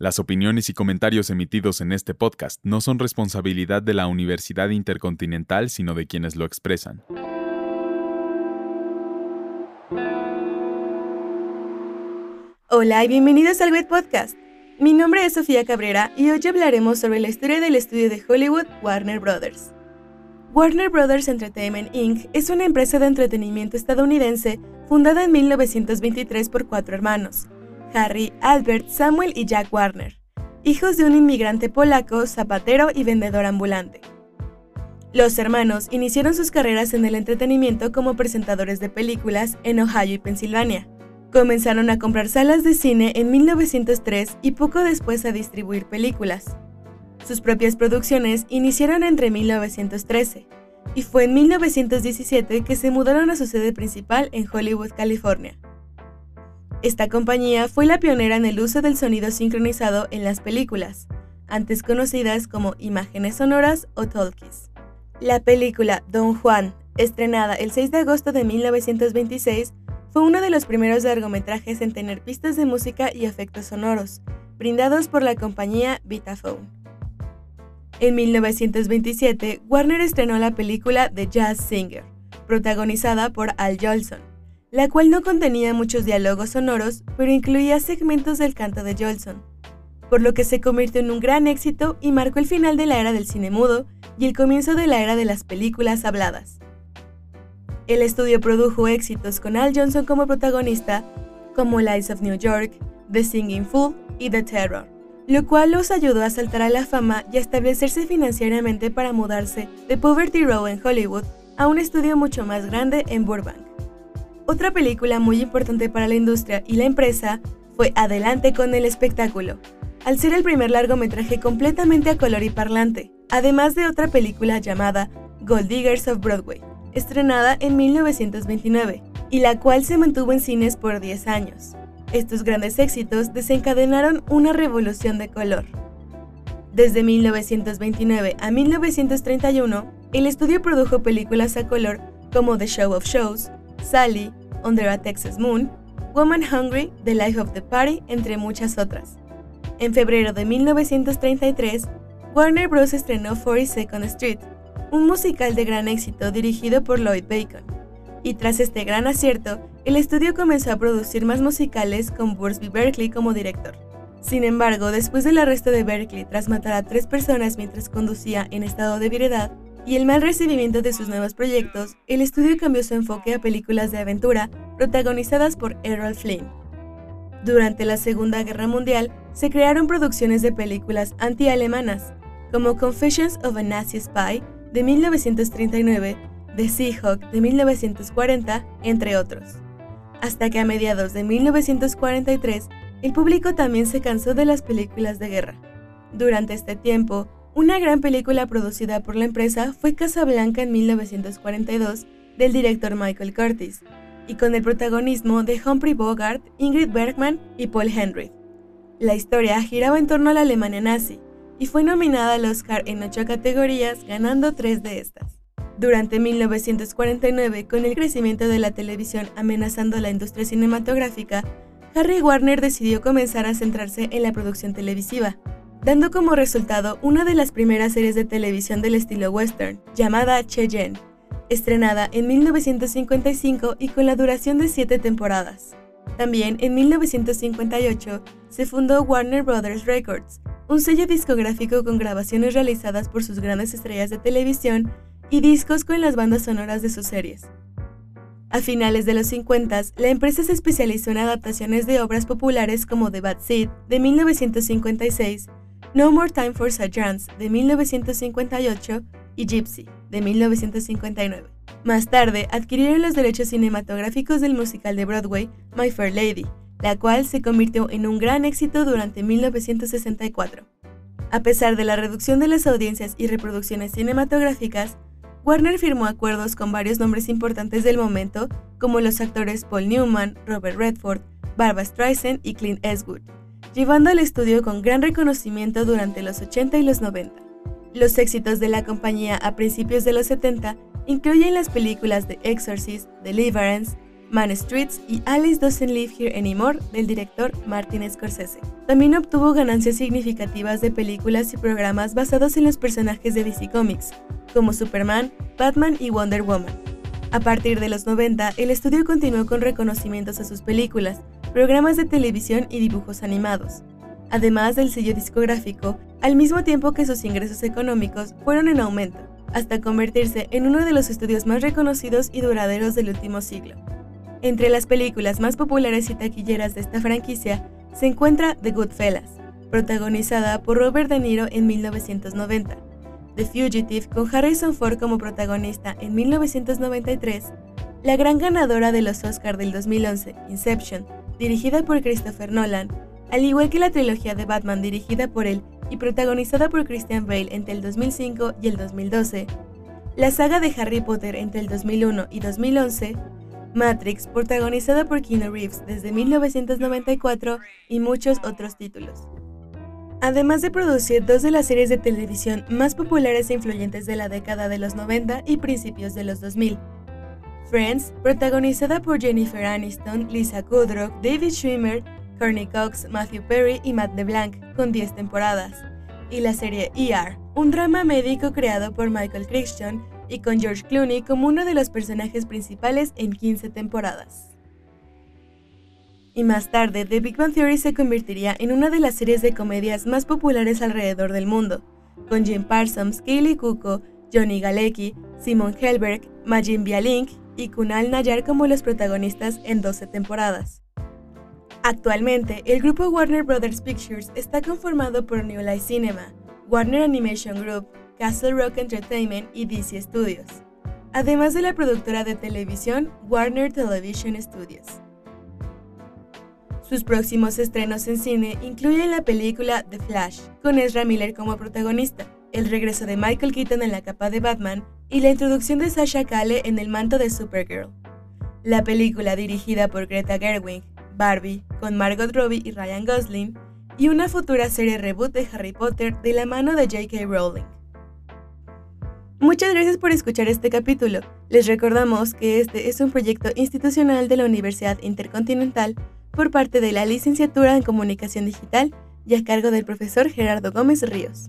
Las opiniones y comentarios emitidos en este podcast no son responsabilidad de la Universidad Intercontinental, sino de quienes lo expresan. Hola y bienvenidos al Wet Podcast. Mi nombre es Sofía Cabrera y hoy hablaremos sobre la historia del estudio de Hollywood Warner Brothers. Warner Brothers Entertainment Inc. es una empresa de entretenimiento estadounidense fundada en 1923 por cuatro hermanos, Harry, Albert, Samuel y Jack Warner, hijos de un inmigrante polaco, zapatero y vendedor ambulante. Los hermanos iniciaron sus carreras en el entretenimiento como presentadores de películas en Ohio y Pensilvania. Comenzaron a comprar salas de cine en 1903 y poco después a distribuir películas. Sus propias producciones iniciaron entre 1913 y fue en 1917 que se mudaron a su sede principal en Hollywood, California. Esta compañía fue la pionera en el uso del sonido sincronizado en las películas, antes conocidas como imágenes sonoras o talkies. La película Don Juan, estrenada el 6 de agosto de 1926, fue uno de los primeros largometrajes en tener pistas de música y efectos sonoros, brindados por la compañía Vitaphone. En 1927, Warner estrenó la película The Jazz Singer, protagonizada por Al Jolson, la cual no contenía muchos diálogos sonoros, pero incluía segmentos del canto de Jolson, por lo que se convirtió en un gran éxito y marcó el final de la era del cine mudo y el comienzo de la era de las películas habladas. El estudio produjo éxitos con Al Johnson como protagonista, como Lights of New York, The Singing Fool y The Terror, lo cual los ayudó a saltar a la fama y a establecerse financieramente para mudarse de Poverty Row en Hollywood a un estudio mucho más grande en Burbank. Otra película muy importante para la industria y la empresa fue Adelante con el espectáculo, al ser el primer largometraje completamente a color y parlante, además de otra película llamada Gold Diggers of Broadway, estrenada en 1929, y la cual se mantuvo en cines por 10 años. Estos grandes éxitos desencadenaron una revolución de color. Desde 1929 a 1931, el estudio produjo películas a color como The Show of Shows, Sally, Under a Texas Moon, Woman Hungry, The Life of the Party, entre muchas otras. En febrero de 1933, Warner Bros. estrenó 42nd Street, un musical de gran éxito dirigido por Lloyd Bacon. Y tras este gran acierto, el estudio comenzó a producir más musicales con Bursby Berkeley como director. Sin embargo, después del arresto de Berkeley tras matar a tres personas mientras conducía en estado de ebriedad, y el mal recibimiento de sus nuevos proyectos, el estudio cambió su enfoque a películas de aventura protagonizadas por Errol Flynn. Durante la Segunda Guerra Mundial, se crearon producciones de películas anti-alemanas, como Confessions of a Nazi Spy de 1939, The Seahawk de 1940, entre otros. Hasta que a mediados de 1943, el público también se cansó de las películas de guerra. Durante este tiempo, una gran película producida por la empresa fue Casablanca en 1942 del director Michael Curtis, y con el protagonismo de Humphrey Bogart, Ingrid Bergman y Paul Henry. La historia giraba en torno a la Alemania nazi y fue nominada al Oscar en ocho categorías, ganando tres de estas. Durante 1949, con el crecimiento de la televisión amenazando la industria cinematográfica, Harry Warner decidió comenzar a centrarse en la producción televisiva, dando como resultado una de las primeras series de televisión del estilo western, llamada Cheyenne, estrenada en 1955 y con la duración de siete temporadas. También en 1958 se fundó Warner Brothers Records, un sello discográfico con grabaciones realizadas por sus grandes estrellas de televisión y discos con las bandas sonoras de sus series. A finales de los 50, la empresa se especializó en adaptaciones de obras populares como The Bad Seed de 1956 no More Time for Sergeants de 1958 y Gypsy de 1959. Más tarde adquirieron los derechos cinematográficos del musical de Broadway My Fair Lady, la cual se convirtió en un gran éxito durante 1964. A pesar de la reducción de las audiencias y reproducciones cinematográficas, Warner firmó acuerdos con varios nombres importantes del momento, como los actores Paul Newman, Robert Redford, Barbara Streisand y Clint Eastwood, llevando al estudio con gran reconocimiento durante los 80 y los 90. Los éxitos de la compañía a principios de los 70 incluyen las películas The Exorcist, Deliverance, Man Streets y Alice Doesn't Live Here Anymore del director Martin Scorsese. También obtuvo ganancias significativas de películas y programas basados en los personajes de DC Comics, como Superman, Batman y Wonder Woman. A partir de los 90, el estudio continuó con reconocimientos a sus películas, programas de televisión y dibujos animados, además del sello discográfico, al mismo tiempo que sus ingresos económicos fueron en aumento, hasta convertirse en uno de los estudios más reconocidos y duraderos del último siglo. Entre las películas más populares y taquilleras de esta franquicia se encuentra The Goodfellas, protagonizada por Robert De Niro en 1990, The Fugitive con Harrison Ford como protagonista en 1993, la gran ganadora de los Oscars del 2011, Inception, dirigida por Christopher Nolan, al igual que la trilogía de Batman dirigida por él y protagonizada por Christian Bale entre el 2005 y el 2012, la saga de Harry Potter entre el 2001 y 2011, Matrix, protagonizada por Keanu Reeves desde 1994 y muchos otros títulos. Además de producir dos de las series de televisión más populares e influyentes de la década de los 90 y principios de los 2000, Friends, protagonizada por Jennifer Aniston, Lisa Kudrow, David Schwimmer, Courtney Cox, Matthew Perry y Matt LeBlanc, con 10 temporadas, y la serie ER, un drama médico creado por Michael Crichton y con George Clooney como uno de los personajes principales en 15 temporadas. Y más tarde, The Big Bang Theory se convertiría en una de las series de comedias más populares alrededor del mundo, con Jim Parsons, Kaylee Cuoco, Johnny Galecki, Simon Helberg, Majin Bialink y Kunal Nayar como los protagonistas en 12 temporadas. Actualmente, el grupo Warner Brothers Pictures está conformado por New Life Cinema, Warner Animation Group, Castle Rock Entertainment y DC Studios, además de la productora de televisión Warner Television Studios. Sus próximos estrenos en cine incluyen la película The Flash, con Ezra Miller como protagonista, el regreso de Michael Keaton en la capa de Batman y la introducción de Sasha Calle en el manto de Supergirl. La película dirigida por Greta Gerwig, Barbie, con Margot Robbie y Ryan Gosling, y una futura serie reboot de Harry Potter de la mano de J.K. Rowling. Muchas gracias por escuchar este capítulo. Les recordamos que este es un proyecto institucional de la Universidad Intercontinental por parte de la Licenciatura en Comunicación Digital y a cargo del profesor Gerardo Gómez Ríos.